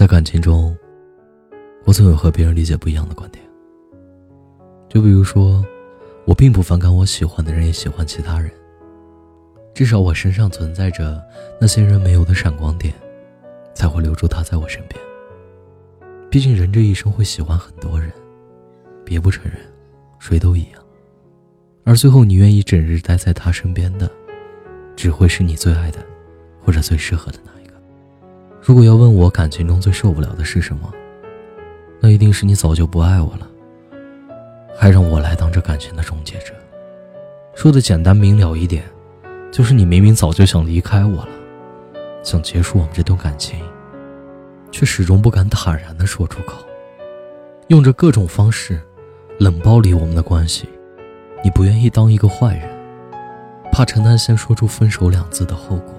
在感情中，我总有和别人理解不一样的观点。就比如说，我并不反感我喜欢的人也喜欢其他人，至少我身上存在着那些人没有的闪光点，才会留住他在我身边。毕竟人这一生会喜欢很多人，别不承认，谁都一样。而最后你愿意整日待在他身边的，只会是你最爱的，或者最适合的那。如果要问我感情中最受不了的是什么，那一定是你早就不爱我了，还让我来当这感情的终结者。说的简单明了一点，就是你明明早就想离开我了，想结束我们这段感情。却始终不敢坦然地说出口，用着各种方式冷暴力我们的关系。你不愿意当一个坏人，怕承担先说出分手两字的后果，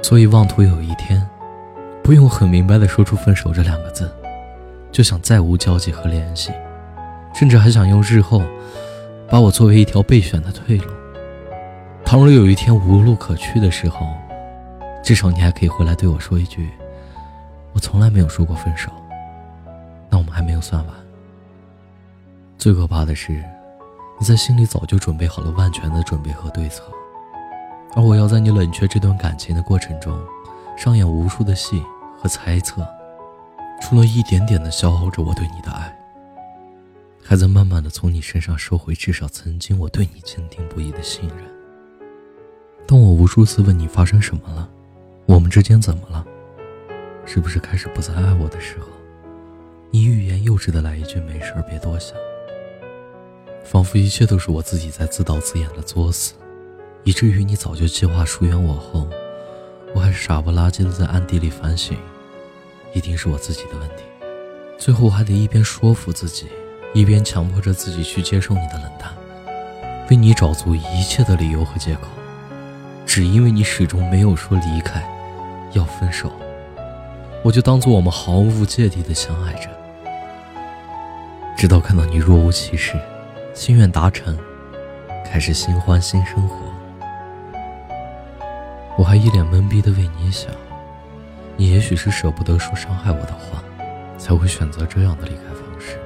所以妄图有一天不用很明白地说出分手这两个字，就想再无交集和联系，甚至还想用日后把我作为一条备选的退路。倘若有一天无路可去的时候，至少你还可以回来对我说一句。我从来没有说过分手，那我们还没有算完。最可怕的是，你在心里早就准备好了万全的准备和对策，而我要在你冷却这段感情的过程中，上演无数的戏和猜测，除了一点点的消耗着我对你的爱，还在慢慢的从你身上收回至少曾经我对你坚定不移的信任。当我无数次问你发生什么了，我们之间怎么了？是不是开始不再爱我的时候，你欲言又止的来一句“没事，别多想”，仿佛一切都是我自己在自导自演的作死，以至于你早就计划疏远我后，我还傻不拉几的在暗地里反省，一定是我自己的问题。最后我还得一边说服自己，一边强迫着自己去接受你的冷淡，为你找足一切的理由和借口，只因为你始终没有说离开，要分手。我就当做我们毫无芥蒂的相爱着，直到看到你若无其事，心愿达成，开始新欢新生活，我还一脸懵逼的为你想，你也许是舍不得说伤害我的话，才会选择这样的离开方式。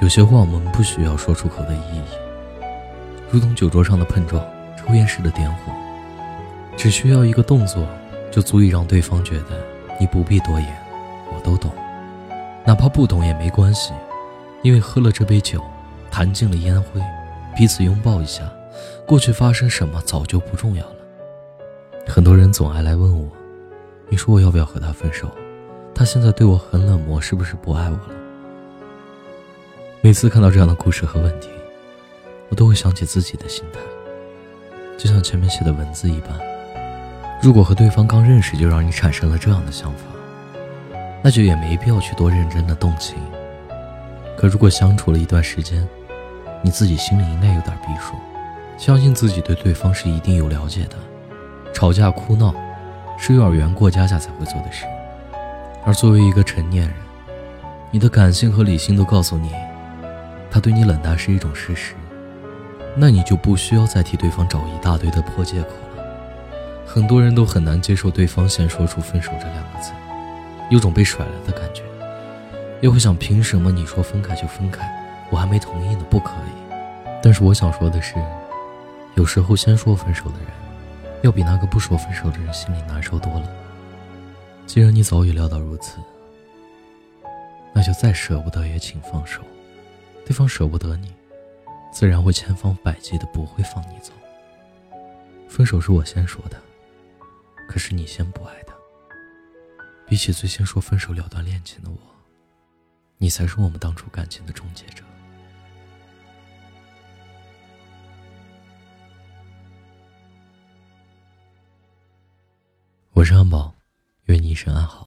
有些话我们不需要说出口的意义，如同酒桌上的碰撞，抽烟时的点火，只需要一个动作，就足以让对方觉得。你不必多言，我都懂，哪怕不懂也没关系，因为喝了这杯酒，弹尽了烟灰，彼此拥抱一下，过去发生什么早就不重要了。很多人总爱来问我，你说我要不要和他分手？他现在对我很冷漠，是不是不爱我了？每次看到这样的故事和问题，我都会想起自己的心态，就像前面写的文字一般。如果和对方刚认识就让你产生了这样的想法，那就也没必要去多认真的动情。可如果相处了一段时间，你自己心里应该有点逼数，相信自己对对方是一定有了解的。吵架哭闹，是幼儿园过家家才会做的事。而作为一个成年人，你的感性和理性都告诉你，他对你冷淡是一种事实，那你就不需要再替对方找一大堆的破借口了。很多人都很难接受对方先说出分手这两个字，有种被甩了的感觉，又会想凭什么你说分开就分开，我还没同意呢，不可以。但是我想说的是，有时候先说分手的人，要比那个不说分手的人心里难受多了。既然你早已料到如此，那就再舍不得也请放手。对方舍不得你，自然会千方百计的不会放你走。分手是我先说的。可是你先不爱他，比起最先说分手了断恋情的我，你才是我们当初感情的终结者。我是安宝，愿你一生安好。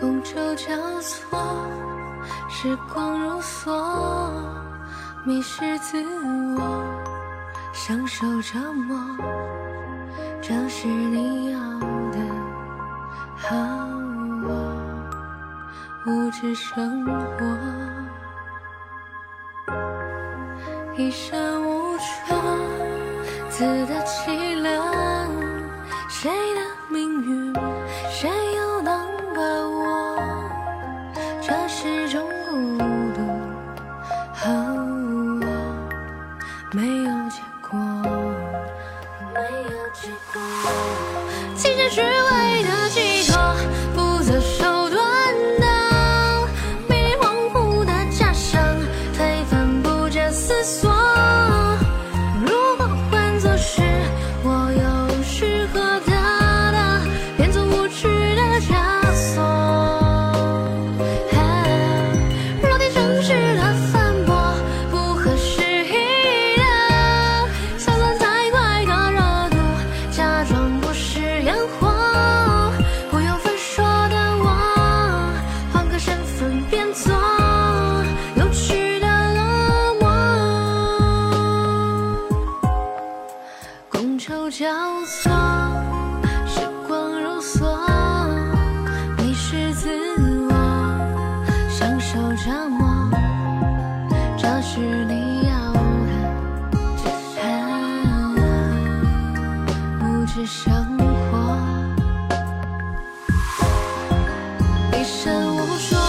觥筹交错，时光如梭，迷失自我，享受折磨。这是你要的，好啊，物质生活，一身无常，自得其乐，没有结果。没有结果。金钱虚伪的寄托，不择手一身无双。